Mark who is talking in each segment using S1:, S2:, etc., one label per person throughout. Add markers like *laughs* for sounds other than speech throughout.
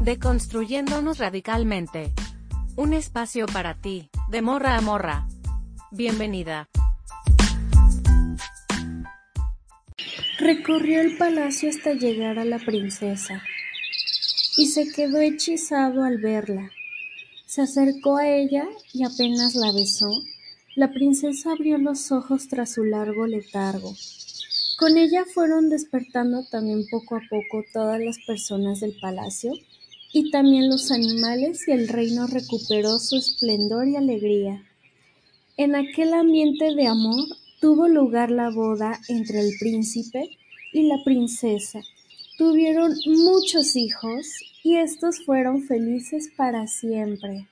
S1: Deconstruyéndonos radicalmente. Un espacio para ti, de morra a morra. Bienvenida.
S2: Recorrió el palacio hasta llegar a la princesa y se quedó hechizado al verla. Se acercó a ella y apenas la besó, la princesa abrió los ojos tras su largo letargo. Con ella fueron despertando también poco a poco todas las personas del palacio y también los animales y el reino recuperó su esplendor y alegría. En aquel ambiente de amor tuvo lugar la boda entre el príncipe y la princesa. Tuvieron muchos hijos y estos fueron felices para siempre.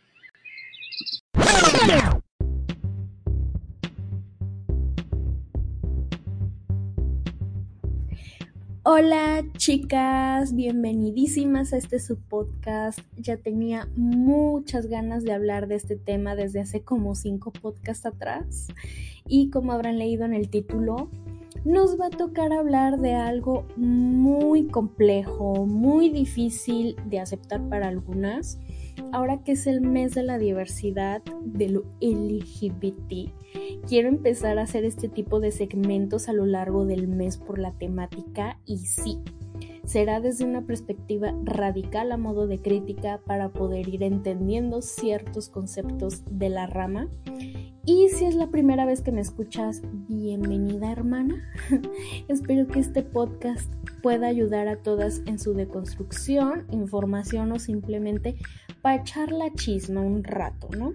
S2: Hola chicas, bienvenidísimas a este subpodcast. Ya tenía muchas ganas de hablar de este tema desde hace como cinco podcasts atrás. Y como habrán leído en el título, nos va a tocar hablar de algo muy complejo, muy difícil de aceptar para algunas. Ahora que es el mes de la diversidad de lo LGBT Quiero empezar a hacer este tipo de segmentos a lo largo del mes por la temática y sí, será desde una perspectiva radical a modo de crítica para poder ir entendiendo ciertos conceptos de la rama. Y si es la primera vez que me escuchas, bienvenida hermana. *laughs* Espero que este podcast pueda ayudar a todas en su deconstrucción, información o simplemente para echar la chisma un rato, ¿no?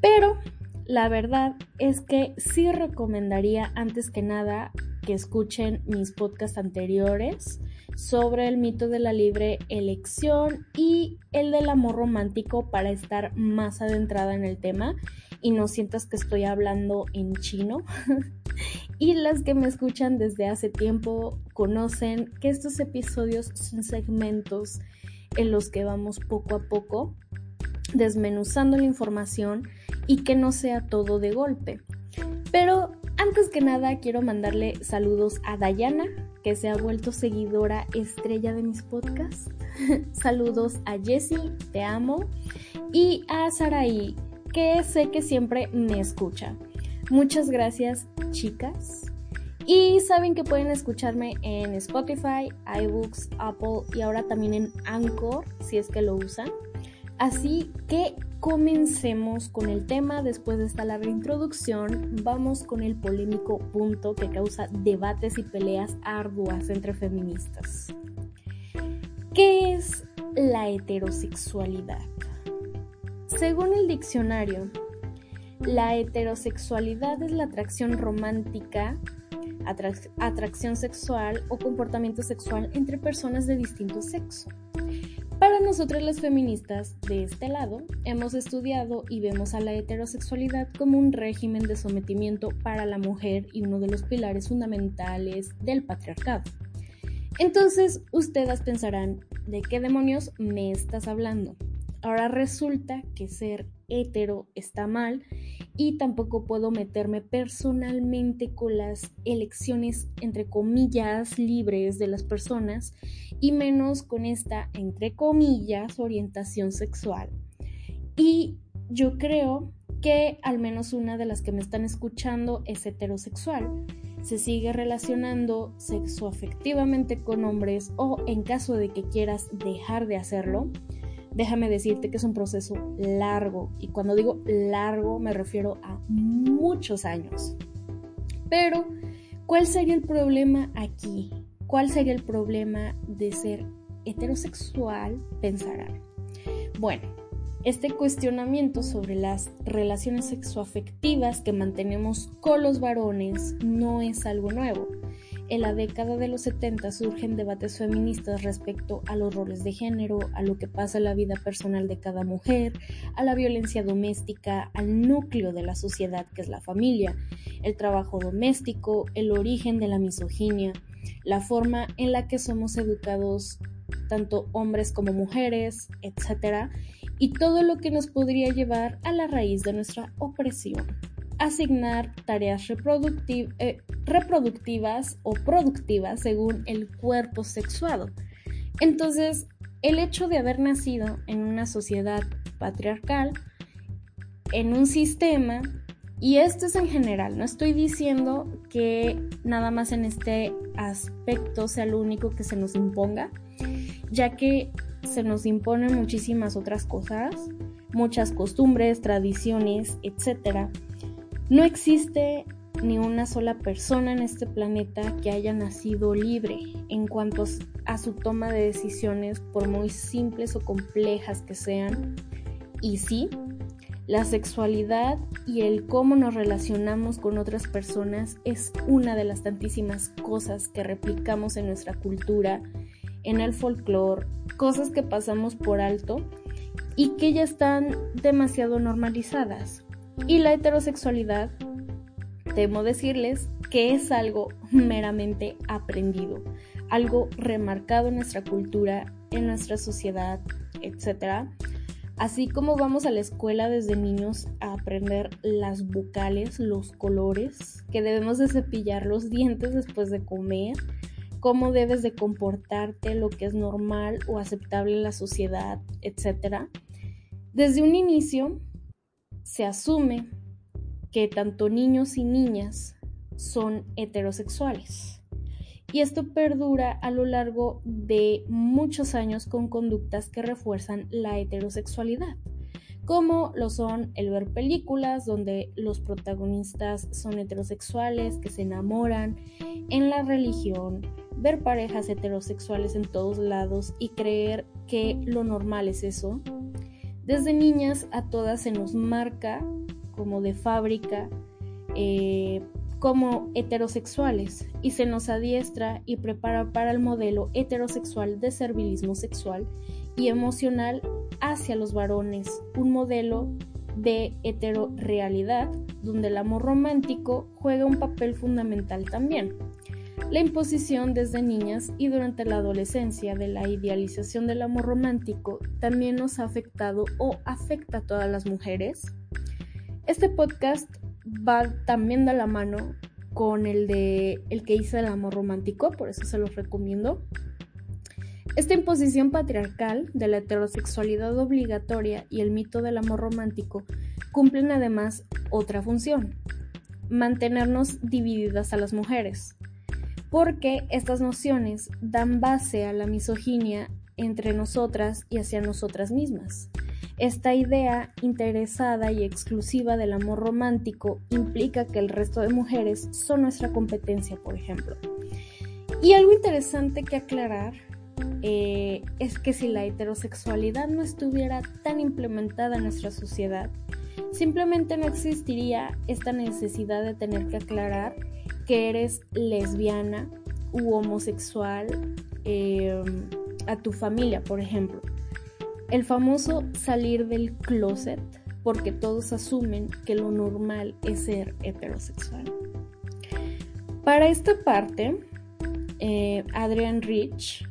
S2: Pero la verdad es que sí recomendaría antes que nada que escuchen mis podcasts anteriores sobre el mito de la libre elección y el del amor romántico para estar más adentrada en el tema y no sientas que estoy hablando en chino. *laughs* y las que me escuchan desde hace tiempo conocen que estos episodios son segmentos en los que vamos poco a poco desmenuzando la información y que no sea todo de golpe. Pero antes que nada quiero mandarle saludos a Dayana, que se ha vuelto seguidora estrella de mis podcasts. *laughs* saludos a Jessie, te amo. Y a Saraí, que sé que siempre me escucha. Muchas gracias, chicas. Y saben que pueden escucharme en Spotify, iBooks, Apple y ahora también en Anchor, si es que lo usan. Así que comencemos con el tema. Después de esta larga introducción, vamos con el polémico punto que causa debates y peleas arduas entre feministas. ¿Qué es la heterosexualidad? Según el diccionario, la heterosexualidad es la atracción romántica, atracción sexual o comportamiento sexual entre personas de distinto sexo. Para nosotros las feministas de este lado, hemos estudiado y vemos a la heterosexualidad como un régimen de sometimiento para la mujer y uno de los pilares fundamentales del patriarcado. Entonces, ustedes pensarán, ¿de qué demonios me estás hablando? Ahora resulta que ser hetero está mal y tampoco puedo meterme personalmente con las elecciones entre comillas libres de las personas y menos con esta entre comillas orientación sexual. Y yo creo que al menos una de las que me están escuchando es heterosexual. Se sigue relacionando sexoafectivamente con hombres o en caso de que quieras dejar de hacerlo, déjame decirte que es un proceso largo y cuando digo largo me refiero a muchos años. Pero, ¿cuál sería el problema aquí? ¿Cuál sería el problema de ser heterosexual? Pensarán. Bueno, este cuestionamiento sobre las relaciones sexoafectivas que mantenemos con los varones no es algo nuevo en la década de los 70 surgen debates feministas respecto a los roles de género, a lo que pasa en la vida personal de cada mujer, a la violencia doméstica, al núcleo de la sociedad que es la familia, el trabajo doméstico, el origen de la misoginia, la forma en la que somos educados tanto hombres como mujeres, etc. Y todo lo que nos podría llevar a la raíz de nuestra opresión asignar tareas eh, reproductivas o productivas según el cuerpo sexuado. Entonces, el hecho de haber nacido en una sociedad patriarcal, en un sistema, y esto es en general, no estoy diciendo que nada más en este aspecto sea lo único que se nos imponga, ya que se nos imponen muchísimas otras cosas, muchas costumbres, tradiciones, etc. No existe ni una sola persona en este planeta que haya nacido libre en cuanto a su toma de decisiones, por muy simples o complejas que sean. Y sí, la sexualidad y el cómo nos relacionamos con otras personas es una de las tantísimas cosas que replicamos en nuestra cultura, en el folclore, cosas que pasamos por alto y que ya están demasiado normalizadas. Y la heterosexualidad temo decirles que es algo meramente aprendido, algo remarcado en nuestra cultura, en nuestra sociedad, etc. Así como vamos a la escuela desde niños a aprender las vocales, los colores, que debemos de cepillar los dientes después de comer, cómo debes de comportarte, lo que es normal o aceptable en la sociedad, etc. Desde un inicio se asume que tanto niños y niñas son heterosexuales. Y esto perdura a lo largo de muchos años con conductas que refuerzan la heterosexualidad, como lo son el ver películas donde los protagonistas son heterosexuales, que se enamoran, en la religión, ver parejas heterosexuales en todos lados y creer que lo normal es eso. Desde niñas a todas se nos marca como de fábrica, eh, como heterosexuales y se nos adiestra y prepara para el modelo heterosexual de servilismo sexual y emocional hacia los varones, un modelo de heterorealidad donde el amor romántico juega un papel fundamental también. La imposición desde niñas y durante la adolescencia de la idealización del amor romántico también nos ha afectado o afecta a todas las mujeres este podcast va también de la mano con el de el que hice el amor romántico, por eso se los recomiendo. Esta imposición patriarcal de la heterosexualidad obligatoria y el mito del amor romántico cumplen además otra función, mantenernos divididas a las mujeres, porque estas nociones dan base a la misoginia entre nosotras y hacia nosotras mismas. Esta idea interesada y exclusiva del amor romántico implica que el resto de mujeres son nuestra competencia, por ejemplo. Y algo interesante que aclarar eh, es que si la heterosexualidad no estuviera tan implementada en nuestra sociedad, simplemente no existiría esta necesidad de tener que aclarar que eres lesbiana u homosexual eh, a tu familia, por ejemplo. El famoso salir del closet, porque todos asumen que lo normal es ser heterosexual. Para esta parte, eh, Adrian Rich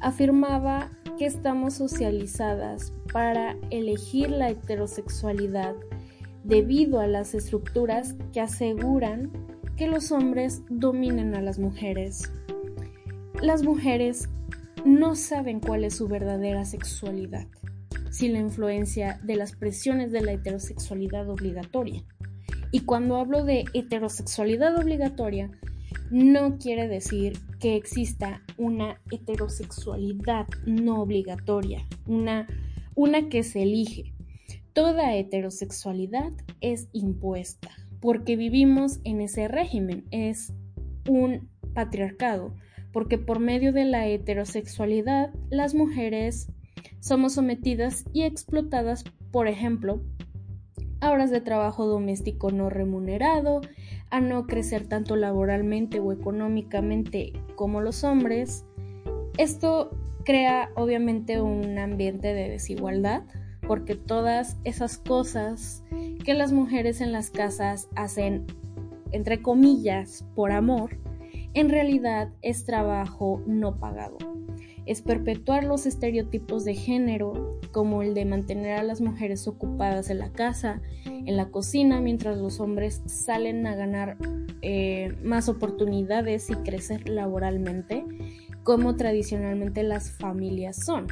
S2: afirmaba que estamos socializadas para elegir la heterosexualidad debido a las estructuras que aseguran que los hombres dominen a las mujeres. Las mujeres no saben cuál es su verdadera sexualidad, sin la influencia de las presiones de la heterosexualidad obligatoria. Y cuando hablo de heterosexualidad obligatoria, no quiere decir que exista una heterosexualidad no obligatoria, una, una que se elige. Toda heterosexualidad es impuesta, porque vivimos en ese régimen, es un patriarcado porque por medio de la heterosexualidad las mujeres somos sometidas y explotadas, por ejemplo, a horas de trabajo doméstico no remunerado, a no crecer tanto laboralmente o económicamente como los hombres. Esto crea obviamente un ambiente de desigualdad, porque todas esas cosas que las mujeres en las casas hacen, entre comillas, por amor, en realidad es trabajo no pagado. Es perpetuar los estereotipos de género, como el de mantener a las mujeres ocupadas en la casa, en la cocina, mientras los hombres salen a ganar eh, más oportunidades y crecer laboralmente, como tradicionalmente las familias son.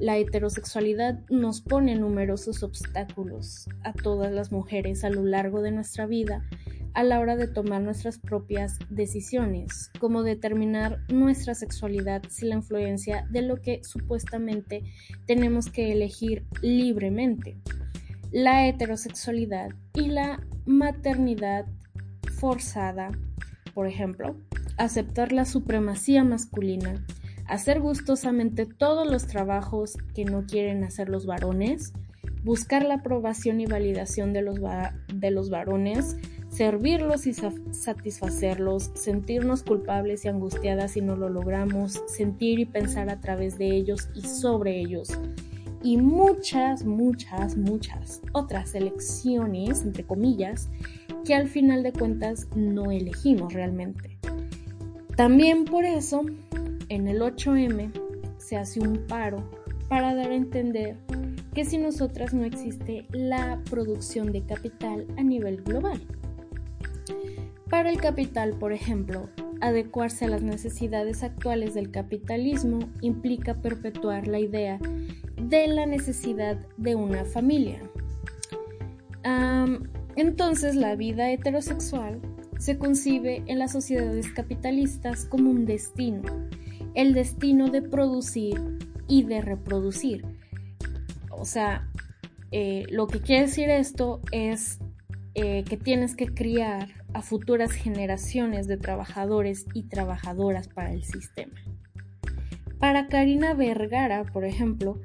S2: La heterosexualidad nos pone numerosos obstáculos a todas las mujeres a lo largo de nuestra vida a la hora de tomar nuestras propias decisiones, como determinar nuestra sexualidad sin la influencia de lo que supuestamente tenemos que elegir libremente. La heterosexualidad y la maternidad forzada, por ejemplo, aceptar la supremacía masculina, hacer gustosamente todos los trabajos que no quieren hacer los varones, buscar la aprobación y validación de los, de los varones, servirlos y satisfacerlos, sentirnos culpables y angustiadas si no lo logramos, sentir y pensar a través de ellos y sobre ellos. Y muchas, muchas, muchas otras elecciones, entre comillas, que al final de cuentas no elegimos realmente. También por eso en el 8M se hace un paro para dar a entender que sin nosotras no existe la producción de capital a nivel global. Para el capital, por ejemplo, adecuarse a las necesidades actuales del capitalismo implica perpetuar la idea de la necesidad de una familia. entonces la vida heterosexual se concibe en las sociedades capitalistas como un destino el destino de producir y de reproducir. O sea, eh, lo que quiere decir esto es eh, que tienes que criar a futuras generaciones de trabajadores y trabajadoras para el sistema. Para Karina Vergara, por ejemplo,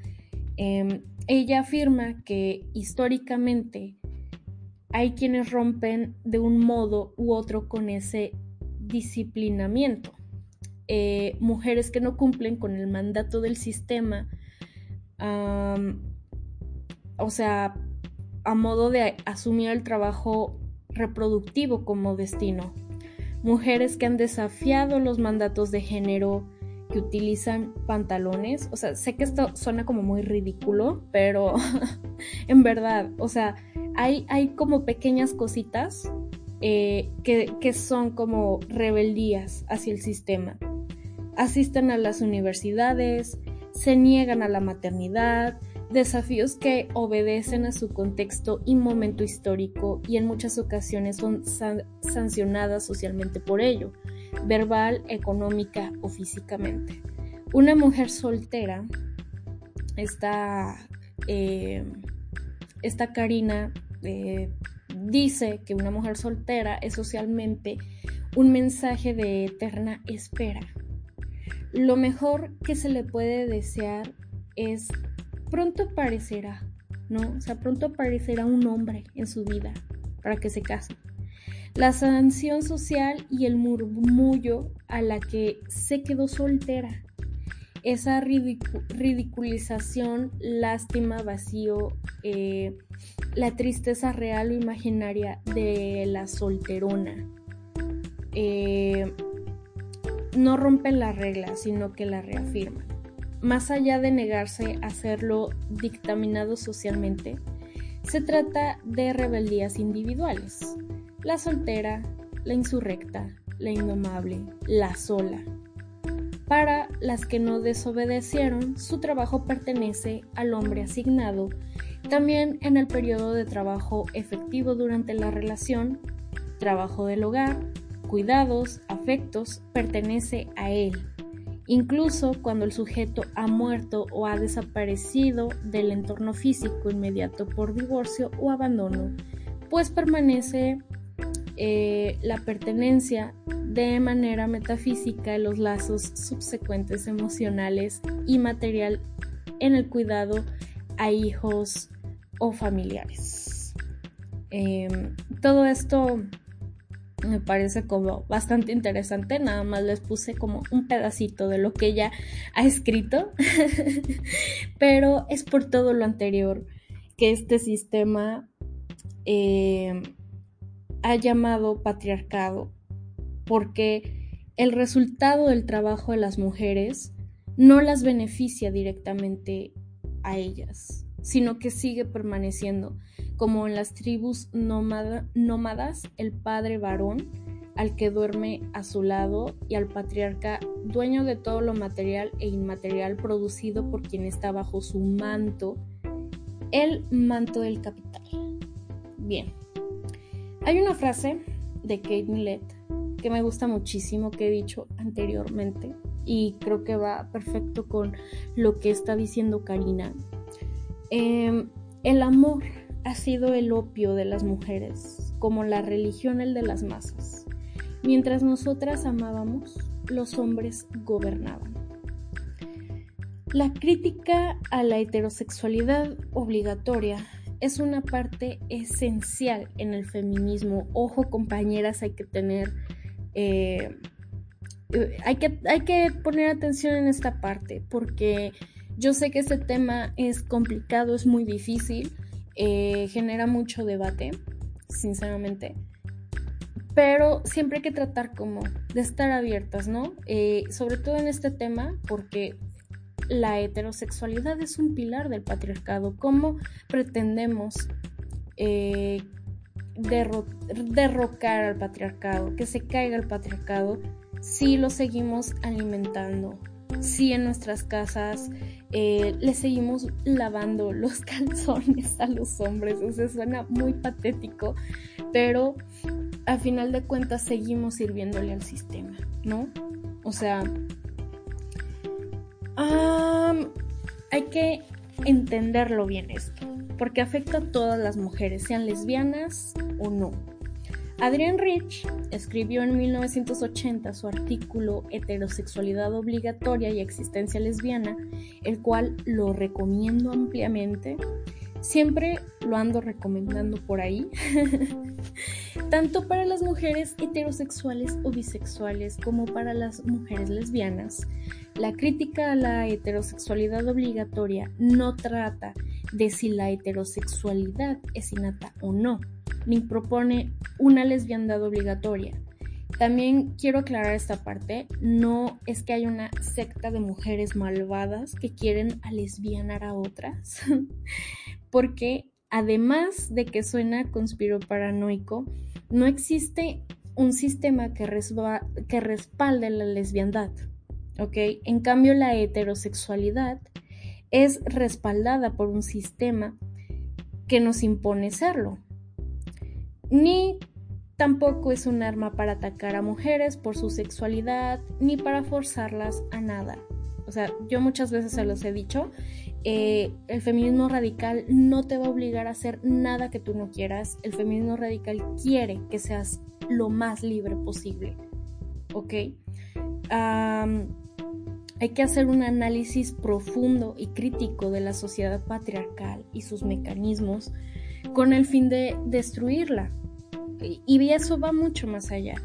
S2: em, ella afirma que históricamente hay quienes rompen de un modo u otro con ese disciplinamiento. Eh, mujeres que no cumplen con el mandato del sistema, o sea, a modo de asumir el trabajo reproductivo como destino. Mujeres que han desafiado los mandatos de género, que utilizan pantalones. O sea, sé que esto suena como muy ridículo, pero *laughs* en verdad, o sea, hay, como pequeñas cositas eh, que, que son como rebeldías hacia el sistema asisten a las universidades, se niegan a la maternidad, desafíos que obedecen a su contexto y momento histórico y en muchas ocasiones son sancionadas socialmente por ello, verbal, económica o físicamente. Una mujer soltera, esta, eh, esta Karina eh, dice que una mujer soltera es socialmente un mensaje de eterna espera lo mejor que se le puede desear es pronto aparecerá, ¿no? O sea, pronto aparecerá un hombre en su vida para que se case. La sanción social y el murmullo a la que se quedó soltera. Esa ridiculización, lástima, vacío, eh, la tristeza real o imaginaria de la solterona. Eh, no rompen la regla, sino que la reafirman. Más allá de negarse a hacerlo dictaminado socialmente, se trata de rebeldías individuales. La soltera, la insurrecta, la indomable, la sola. Para las que no desobedecieron, su trabajo pertenece al hombre asignado, también en el periodo de trabajo efectivo durante la relación, trabajo del hogar, cuidados, afectos, pertenece a él, incluso cuando el sujeto ha muerto o ha desaparecido del entorno físico inmediato por divorcio o abandono, pues permanece eh, la pertenencia de manera metafísica los lazos subsecuentes emocionales y material en el cuidado a hijos o familiares. Em, todo esto me parece como bastante interesante. Nada más les puse como un pedacito de lo que ella ha escrito. *laughs* Pero es por todo lo anterior que este sistema eh, ha llamado patriarcado. Porque el resultado del trabajo de las mujeres no las beneficia directamente a ellas, sino que sigue permaneciendo como en las tribus nómadas, el padre varón al que duerme a su lado y al patriarca dueño de todo lo material e inmaterial producido por quien está bajo su manto, el manto del capital. Bien, hay una frase de Kate Millett que me gusta muchísimo que he dicho anteriormente y creo que va perfecto con lo que está diciendo Karina. Em, el amor ha sido el opio de las mujeres, como la religión el de las masas. Mientras nosotras amábamos, los hombres gobernaban. La crítica a la heterosexualidad obligatoria es una parte esencial en el feminismo. Ojo compañeras, hay que tener... Eh, hay, que, hay que poner atención en esta parte porque yo sé que este tema es complicado, es muy difícil, eh, genera mucho debate, sinceramente pero siempre hay que tratar como de estar abiertas, ¿no? Eh, sobre todo en este tema, porque la heterosexualidad es un pilar del patriarcado. ¿Cómo pretendemos eh, derrocar al patriarcado, que se caiga el patriarcado, si lo seguimos alimentando? Si en nuestras casas eh, le seguimos lavando *laughs* los calzones a los hombres, o sea, suena muy patético, pero a final de cuentas seguimos sirviéndole al sistema, ¿no? O sea, hay que entenderlo bien esto, porque afecta a todas las mujeres, sean lesbianas o no. Adrienne Rich escribió en 1980 su artículo Heterosexualidad obligatoria y existencia lesbiana, el cual lo recomiendo ampliamente Siempre lo ando recomendando por ahí, *laughs* tanto para las mujeres heterosexuales o bisexuales como para las mujeres lesbianas. La crítica a la heterosexualidad obligatoria no trata de si la heterosexualidad es innata o no, ni propone una lesbiandad obligatoria. También quiero aclarar esta parte, no es que haya una secta de mujeres malvadas que quieren lesbianar a otras. *laughs* porque además de que suena conspiroparanoico, no existe un sistema que, que respalde la lesbiandad, ¿ok? En cambio, la heterosexualidad es respaldada por un sistema que nos impone serlo. Ni tampoco es un arma para atacar a mujeres por su sexualidad, ni para forzarlas a nada. O sea, yo muchas veces se los he dicho, eh, el feminismo radical no te va a obligar a hacer nada que tú no quieras. El feminismo radical quiere que seas lo más libre posible. ¿Ok? Hay que hacer un análisis profundo y crítico de la sociedad patriarcal y sus mecanismos con el fin de destruirla. Y eso va mucho más allá.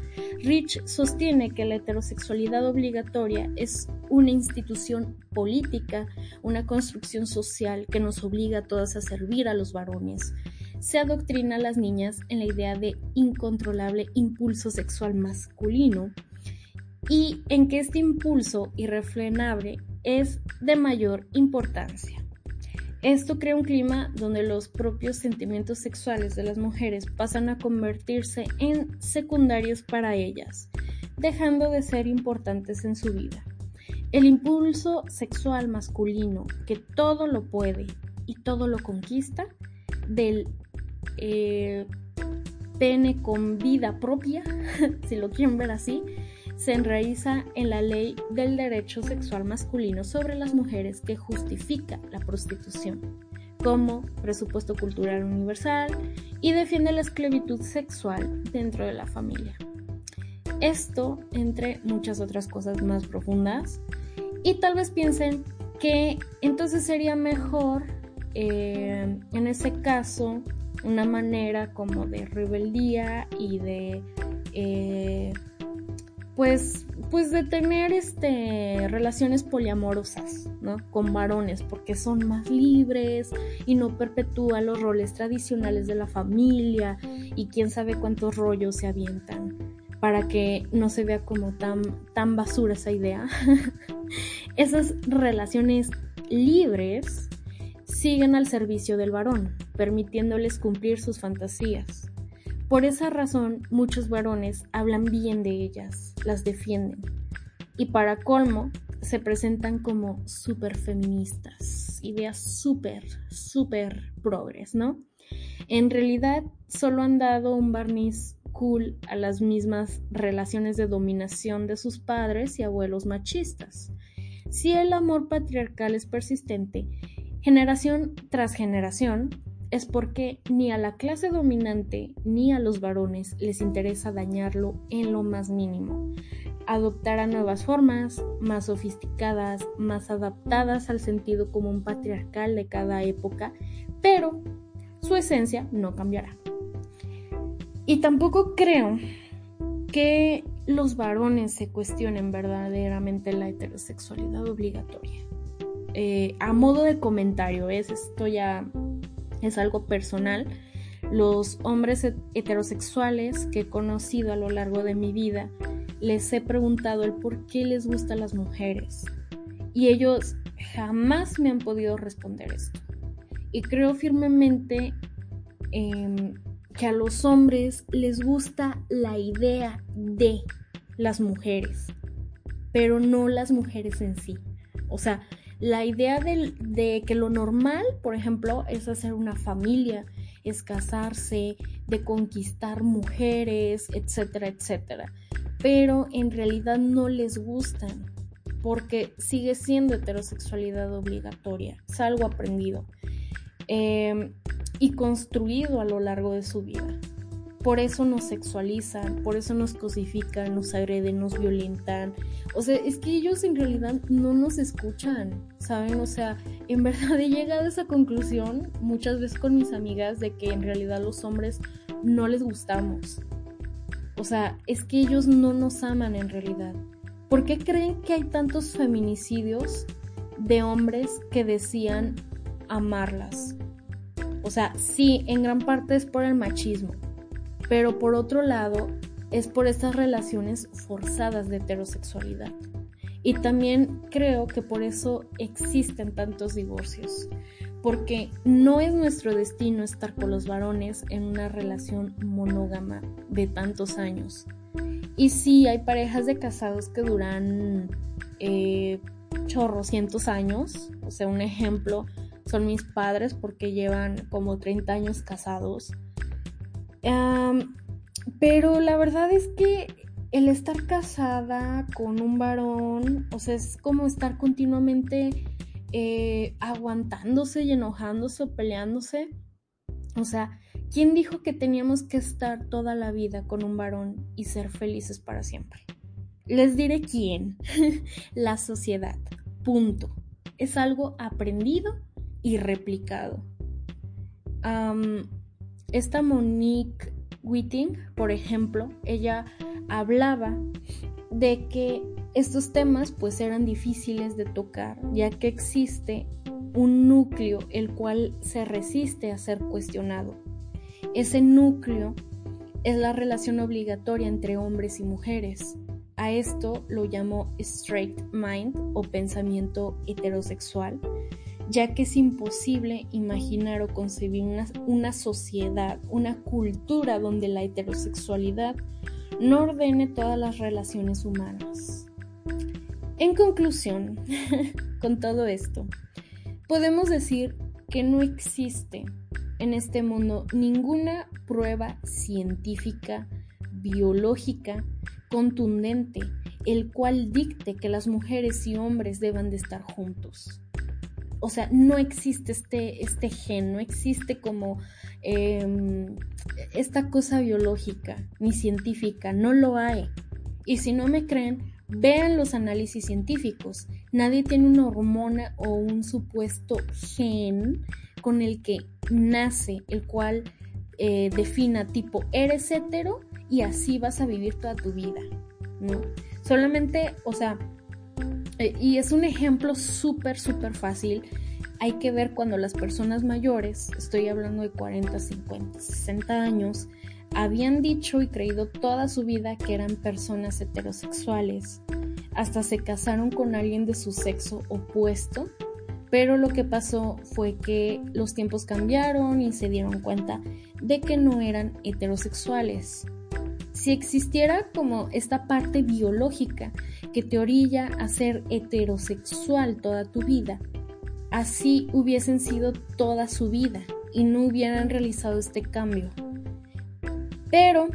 S2: Rich sostiene que la heterosexualidad obligatoria es una institución política, una construcción social que nos obliga a todas a servir a los varones. Se adoctrina a las niñas en la idea de incontrolable impulso sexual masculino y en que este impulso irrefrenable es de mayor importancia. Esto crea un clima donde los propios sentimientos sexuales de las mujeres pasan a convertirse en secundarios para ellas, dejando de ser importantes en su vida. El impulso sexual masculino que todo lo puede y todo lo conquista, del eh, pene con vida propia, *laughs* si lo quieren ver así, se enraiza en la ley del derecho sexual masculino sobre las mujeres que justifica la prostitución como presupuesto cultural universal y defiende la esclavitud sexual dentro de la familia. Esto entre muchas otras cosas más profundas y tal vez piensen que entonces sería mejor eh, en ese caso una manera como de rebeldía y de eh, pues, pues de tener este, relaciones poliamorosas, ¿no? Con varones, porque son más libres y no perpetúan los roles tradicionales de la familia y quién sabe cuántos rollos se avientan para que no se vea como tan, tan basura esa idea. *laughs* Esas relaciones libres siguen al servicio del varón, permitiéndoles cumplir sus fantasías Por esa razón, muchos varones hablan bien de ellas, las defienden. Y para colmo, se presentan como súper feministas, ideas súper, súper progres, ¿no? En realidad, solo han dado un barniz cool a las mismas relaciones de dominación de sus padres y abuelos machistas. Si el amor patriarcal es persistente, generación tras generación, es porque ni a la clase dominante ni a los varones les interesa dañarlo en lo más mínimo. Adoptará nuevas formas, más sofisticadas, más adaptadas al sentido común patriarcal de cada época, pero su esencia no cambiará. Y tampoco creo que los varones se cuestionen verdaderamente la heterosexualidad obligatoria. Eh, a modo de comentario, es esto ya es algo personal. Los hombres heterosexuales que he conocido a lo largo de mi vida, les he preguntado el por qué les gustan las mujeres. Y ellos jamás me han podido responder esto. Y creo firmemente em, que a los hombres les gusta la idea de las mujeres, pero no las mujeres en sí. O sea, la idea de, que lo normal, por ejemplo, es hacer una familia, es casarse, de conquistar mujeres, etcétera, etcétera. Pero en realidad no les gustan porque sigue siendo heterosexualidad obligatoria, es algo aprendido em, y construido a lo largo de su vida. Por eso nos sexualizan, por eso nos cosifican, nos agreden, nos violentan. O sea, es que ellos en realidad no nos escuchan, ¿saben? O sea, en *laughs* verdad he llegado a esa conclusión muchas veces con mis amigas de que en realidad los hombres no les gustamos. O sea, es que ellos no nos aman en realidad. ¿Por qué creen que hay tantos feminicidios de hombres que decían amarlas? O sea, sí, en gran parte es por el machismo pero por otro lado es por estas relaciones forzadas de heterosexualidad. Y también creo que por eso existen tantos divorcios, porque no es nuestro destino estar con los varones en una relación monógama de tantos años. Y sí, hay parejas de casados que duran eh, chorrocientos años, o sea, un ejemplo son mis padres porque llevan como 30 años casados pero la verdad es que el estar casada con un varón, o sea, es como estar continuamente eh, aguantándose y enojándose o peleándose. O sea, ¿quién dijo que teníamos que estar toda la vida con un varón y ser felices para siempre? Les diré quién. *laughs* la sociedad. Punto. Es algo aprendido y replicado. Esta Monique Whiting, por ejemplo, ella hablaba de que estos temas pues eran difíciles de tocar, ya que existe un núcleo el cual se resiste a ser cuestionado. Ese núcleo es la relación obligatoria entre hombres y mujeres. A esto lo llamó straight mind o pensamiento heterosexual, ya que es imposible imaginar o concebir una, sociedad, una cultura donde la heterosexualidad no ordene todas las relaciones humanas. En conclusión, *laughs* con todo esto, podemos decir que no existe en este mundo ninguna prueba científica, biológica, contundente, el cual dicte que las mujeres y hombres deban de estar juntos o sea, no existe este, este gen, no existe como em, esta cosa biológica ni científica, no lo hay. Y si no me creen, vean los análisis científicos. Nadie tiene una hormona o un supuesto gen con el que nace, el cual eh, defina tipo, eres hetero y así vas a vivir toda tu vida, ¿no? Solamente, o sea, y es un ejemplo súper, súper fácil. Hay que ver cuando las personas mayores, estoy hablando de 40, 50, 60 años, habían dicho y creído toda su vida que eran personas heterosexuales. Hasta se casaron con alguien de su sexo opuesto Pero lo que pasó fue que los tiempos cambiaron y se dieron cuenta de que no eran heterosexuales. Si existiera como esta parte biológica que te orilla a ser heterosexual toda tu vida, así hubiesen sido toda su vida y no hubieran realizado este cambio. Pero,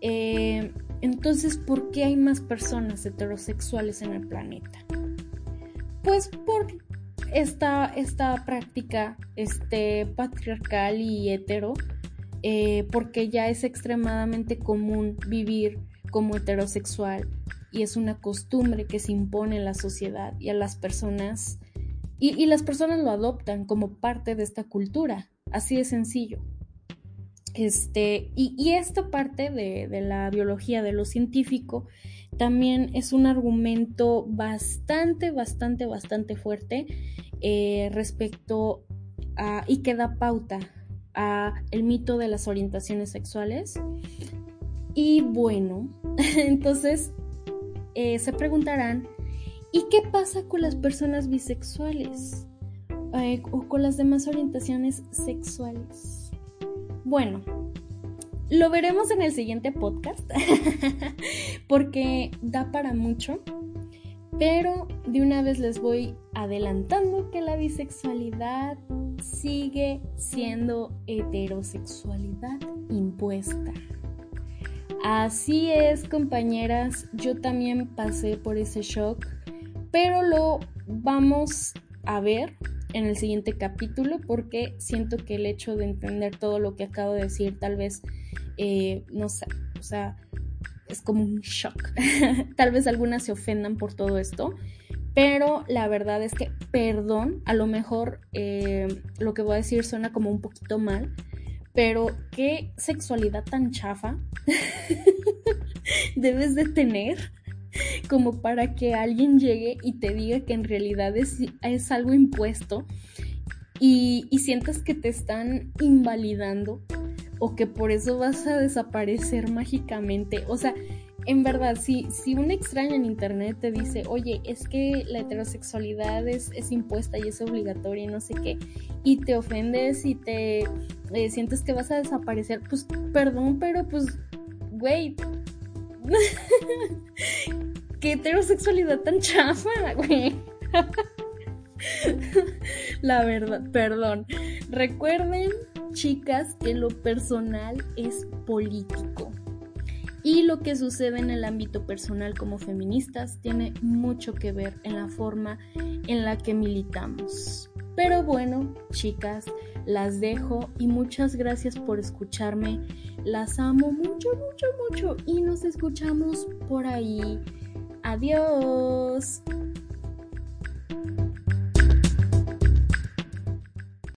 S2: eh, entonces, ¿por qué hay más personas heterosexuales en el planeta? Pues por esta, esta práctica este, patriarcal y hetero, eh, porque ya es extremadamente común vivir como heterosexual y es una costumbre que se impone en la sociedad y a las personas, y, las personas lo adoptan como parte de esta cultura, así de sencillo. Este, y, esta parte de, la biología, de lo científico, también es un argumento bastante, bastante, bastante fuerte eh, respecto a, y que da pauta el mito de las orientaciones sexuales. Y bueno, *laughs* entonces eh, se preguntarán, ¿y qué pasa con las personas bisexuales? Eh, o con las demás orientaciones sexuales. Bueno, lo veremos en el siguiente podcast *laughs* porque da para mucho. Pero de una vez les voy adelantando que la bisexualidad sigue siendo heterosexualidad impuesta. Así es, compañeras, yo también pasé por ese shock, pero lo vamos a ver en el siguiente capítulo porque siento que el hecho de entender todo lo que acabo de decir tal vez, eh, no sé, o sea, es como un shock. *laughs* tal vez algunas se ofendan por todo esto, pero la verdad es que, perdón, a lo mejor eh, lo que voy a decir suena como un poquito mal, pero qué sexualidad tan chafa *laughs* debes de tener como para que alguien llegue y te diga que en realidad es, es algo impuesto y, y sientas que te están invalidando o que por eso vas a desaparecer mágicamente. O sea, en verdad, si, si un extraño en internet te dice, oye, es que la heterosexualidad es, es impuesta y es obligatoria y no sé qué, y te ofendes y te eh, sientes que vas a desaparecer, pues perdón, pero pues, güey, *laughs* qué heterosexualidad tan chafa, güey. *laughs* La verdad, perdón. Recuerden, chicas, que lo personal es político. Y lo que sucede en el ámbito personal como feministas tiene mucho que ver en la forma en la que militamos. Pero bueno, chicas, las dejo y muchas gracias por escucharme. Las amo mucho, mucho, mucho y nos escuchamos por ahí. Adiós.